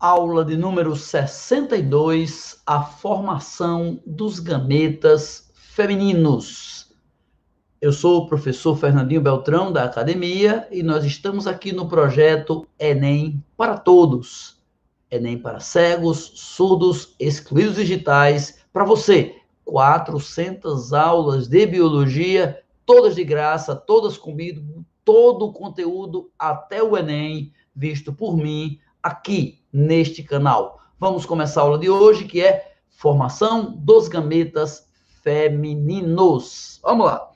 Aula de número 62, a formação dos gametas femininos. Eu sou o professor Fernandinho Beltrão, da academia, e nós estamos aqui no projeto Enem para Todos. Enem para cegos, surdos, excluídos digitais, para você. 400 aulas de biologia, todas de graça, todas comigo, todo o conteúdo até o Enem, visto por mim, aqui neste canal. Vamos começar a aula de hoje, que é formação dos gametas femininos. Vamos lá.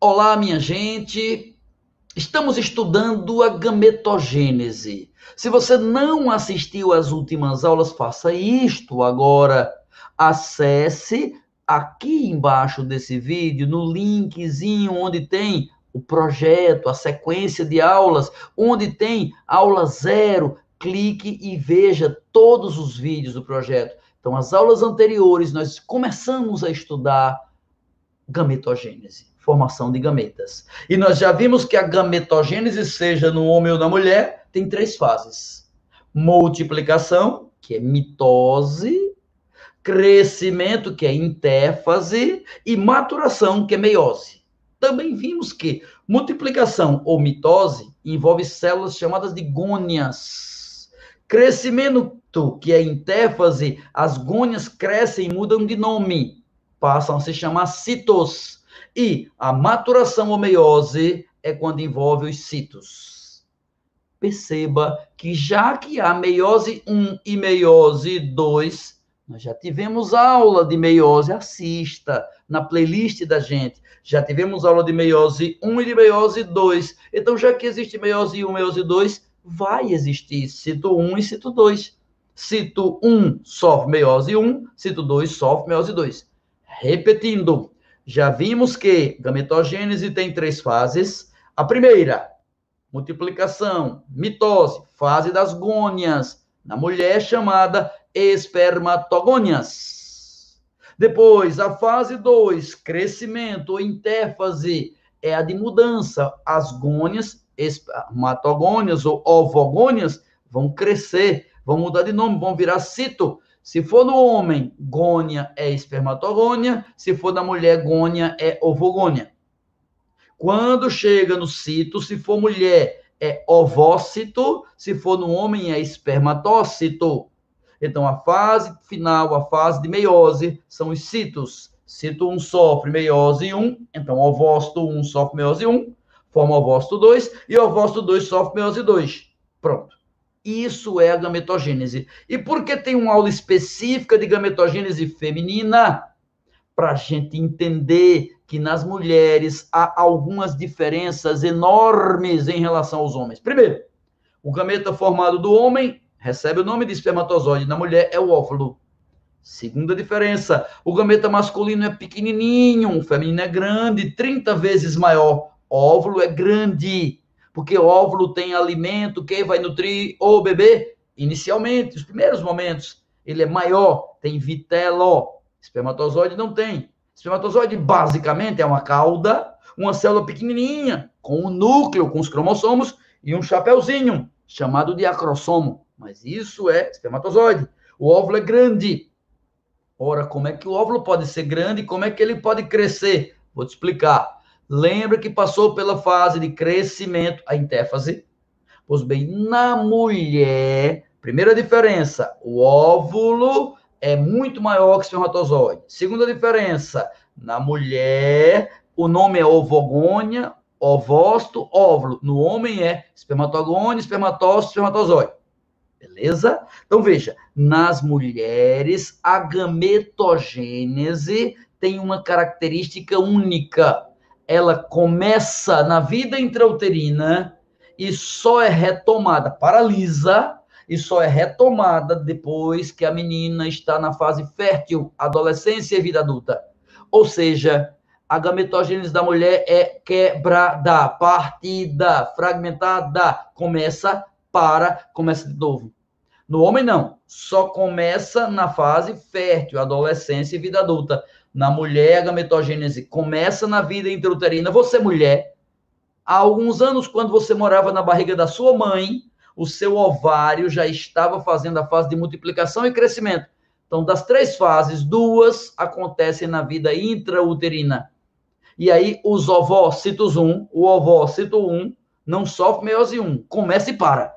Olá, minha gente. Estamos estudando a gametogênese. Se você não assistiu às últimas aulas, faça isto agora. Acesse aqui embaixo desse vídeo, no linkzinho onde tem o projeto, a sequência de aulas, onde tem aula zero, clique e veja todos os vídeos do projeto. Então, as aulas anteriores, nós começamos a estudar gametogênese, formação de gametas. E nós já vimos que a gametogênese, seja no homem ou na mulher, tem três fases: multiplicação, que é mitose, crescimento, que é intéfase, e maturação, que é meiose. Também vimos que multiplicação ou mitose envolve células chamadas de gônias. Crescimento, que é intéfase, as gônias crescem e mudam de nome, passam a se chamar citos. E a maturação ou meiose é quando envolve os citos. Perceba que já que há meiose 1 e meiose 2, nós já tivemos aula de meiose, assista na playlist da gente. Já tivemos aula de meiose 1 e de meiose 2. Então, já que existe meiose 1 e meiose 2, vai existir cito 1 e cito 2. Cito 1 sofre meiose 1, cito 2 sofre meiose 2. Repetindo, já vimos que gametogênese tem três fases. A primeira, multiplicação, mitose, fase das gônias, na mulher chamada espermatogônias. Depois, a fase 2, crescimento ou interfase, é a de mudança. As gônias, espermatogônias ou ovogônias, vão crescer, vão mudar de nome, vão virar cito. Se for no homem, gônia é espermatogônia. Se for na mulher, gônia é ovogônia. Quando chega no cito, se for mulher, é ovócito. Se for no homem, é espermatócito. Então, a fase final, a fase de meiose, são os citos. Cito 1 sofre meiose 1, então ovócito 1 sofre meiose 1, forma ovócito 2, e ovócito 2 sofre meiose 2. Pronto. Isso é a gametogênese. E por que tem uma aula específica de gametogênese feminina? Para a gente entender que nas mulheres há algumas diferenças enormes em relação aos homens. Primeiro, o gameta formado do homem recebe o nome de espermatozoide, na mulher é o óvulo. Segunda diferença, o gameta masculino é pequenininho, o feminino é grande, 30 vezes maior. Óvulo é grande, porque o óvulo tem alimento que vai nutrir o bebê inicialmente, os primeiros momentos. Ele é maior, tem vitelo. Espermatozoide não tem. Espermatozoide basicamente é uma cauda, uma célula pequenininha, com um núcleo, com os cromossomos e um chapeuzinho, chamado de acrossomo. Mas isso é espermatozoide. O óvulo é grande. Ora, como é que o óvulo pode ser grande como é que ele pode crescer? Vou te explicar. Lembra que passou pela fase de crescimento, a intéfase? Pois bem, na mulher, primeira diferença, o óvulo é muito maior que o espermatozoide. Segunda diferença, na mulher, o nome é ovogônia, ovócito, óvulo. No homem é espermatogônia, espermatócito, espermatozoide. Beleza? Então veja, nas mulheres a gametogênese tem uma característica única. Ela começa na vida intrauterina e só é retomada, paralisa, e só é retomada depois que a menina está na fase fértil, adolescência e vida adulta. Ou seja, a gametogênese da mulher é quebrada, partida, fragmentada, começa para, começa de novo. No homem, não. Só começa na fase fértil, adolescência e vida adulta. Na mulher, a gametogênese começa na vida intrauterina. Você, mulher, há alguns anos, quando você morava na barriga da sua mãe, o seu ovário já estava fazendo a fase de multiplicação e crescimento. Então, das três fases, duas acontecem na vida intrauterina. E aí, os ovócitos 1, o ovócito 1, não sofre meiose 1. Começa e para.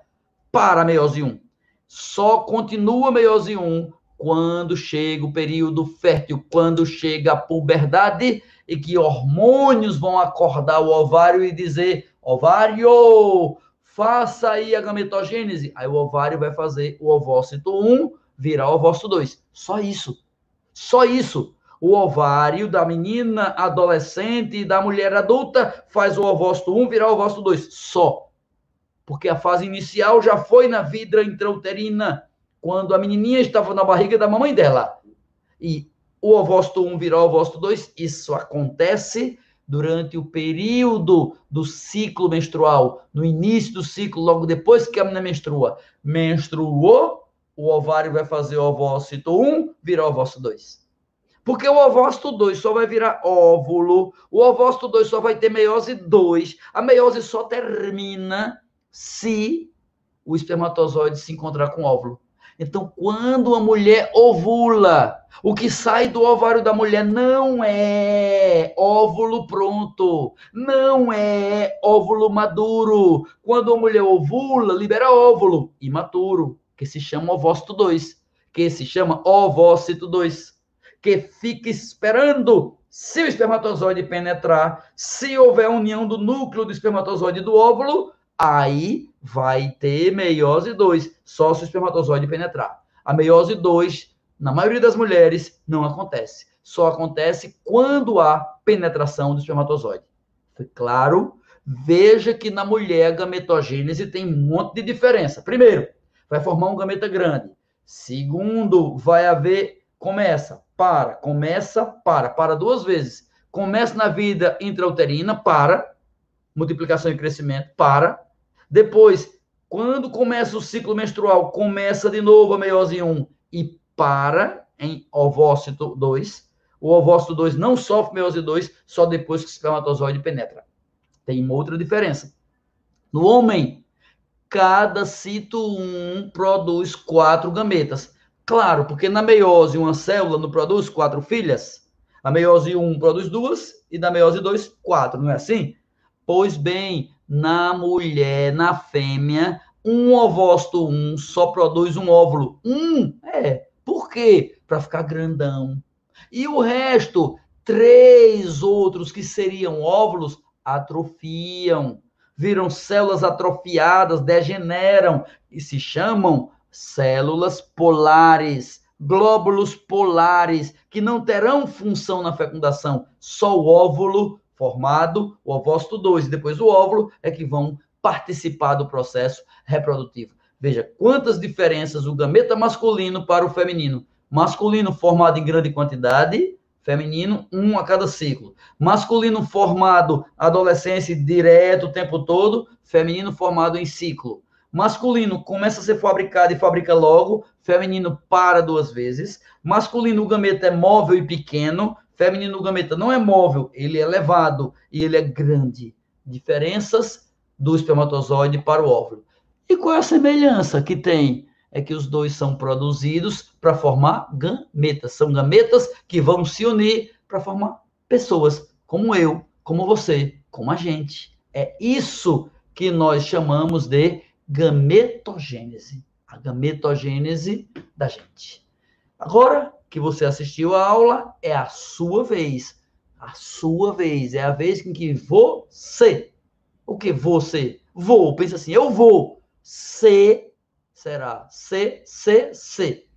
Para meiose 1. Só continua meiose 1 quando chega o período fértil, quando chega a puberdade e que hormônios vão acordar o ovário e dizer: ovário, faça aí a gametogênese. Aí o ovário vai fazer o ovócito 1 virar ovócito 2. Só isso. Só isso. O ovário da menina adolescente e da mulher adulta faz o ovócito 1 virar ovócito 2. Só. Porque a fase inicial já foi na vida intrauterina quando a menininha estava na barriga da mamãe dela. E o ovócito 1 virar o ovócito 2, isso acontece durante o período do ciclo menstrual, no início do ciclo, logo depois que a menina menstrua. Menstruou, o ovário vai fazer ovócito 1, virar ovócito 2. Porque o ovócito 2 só vai virar óvulo, o ovócito 2 só vai ter meiose 2. A meiose só termina se o espermatozoide se encontrar com o óvulo. Então, quando a mulher ovula, o que sai do ovário da mulher não é óvulo pronto, não é óvulo maduro. Quando a mulher ovula, libera óvulo imaturo, que se chama ovócito 2, que se chama ovócito 2, que fica esperando se o espermatozoide penetrar, se houver união do núcleo do espermatozoide e do óvulo, aí vai ter meiose 2, só se o espermatozoide penetrar. A meiose 2, na maioria das mulheres, não acontece. Só acontece quando há penetração do espermatozoide. Claro? Veja que na mulher a gametogênese tem um monte de diferença. Primeiro, vai formar um gameta grande. Segundo, vai haver começa, para, começa, para, para duas vezes. Começa na vida intrauterina, para, multiplicação e crescimento, para, depois, quando começa o ciclo menstrual, começa de novo a meiose 1 e para em ovócito 2. O ovócito 2 não sofre meiose 2 só depois que o espermatozoide penetra. Tem uma outra diferença. No homem, cada cito 1 produz quatro gametas. Claro, porque na meiose uma célula não produz quatro filhas. A meiose 1 produz duas e da meiose 2, quatro, não é assim? Pois bem, na mulher, na fêmea, um ovócito um só produz um óvulo. Um, é. Por quê? Para ficar grandão. E o resto, três outros que seriam óvulos, atrofiam. Viram células atrofiadas, degeneram e se chamam células polares, glóbulos polares, que não terão função na fecundação. Só o óvulo formado, o ovócito 2 e depois o óvulo, é que vão participar do processo reprodutivo. Veja quantas diferenças o gameta masculino para o feminino. Masculino formado em grande quantidade, feminino, um a cada ciclo. Masculino formado adolescência direto o tempo todo, feminino formado em ciclo. Masculino começa a ser fabricado e fabrica logo, feminino para duas vezes. Masculino, o gameta é móvel e pequeno, feminino gameta não é móvel, ele é elevado e ele é grande. Diferenças do espermatozoide para o óvulo. E qual é a semelhança que tem? É que os dois são produzidos para formar gametas. São gametas que vão se unir para formar pessoas, como eu, como você, como a gente. É isso que nós chamamos de gametogênese. A gametogênese da gente. Agora, que você assistiu a aula, é a sua vez. A sua vez. É a vez em que você. O que você? Vou. Pensa assim, eu vou. C será C, C, C.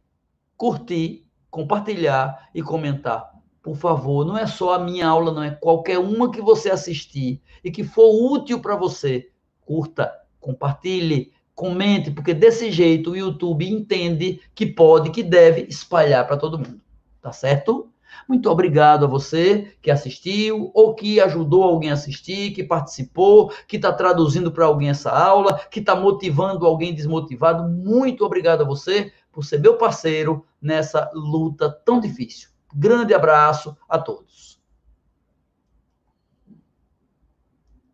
Curtir, compartilhar e comentar. Por favor, não é só a minha aula, não é qualquer uma que você assistir e que for útil para você. Curta, compartilhe, comente, porque desse jeito o YouTube entende que pode, que deve espalhar para todo mundo. Tá certo? Muito obrigado a você que assistiu ou que ajudou alguém a assistir, que participou, que está traduzindo para alguém essa aula, que está motivando alguém desmotivado. Muito obrigado a você por ser meu parceiro nessa luta tão difícil. Grande abraço a todos.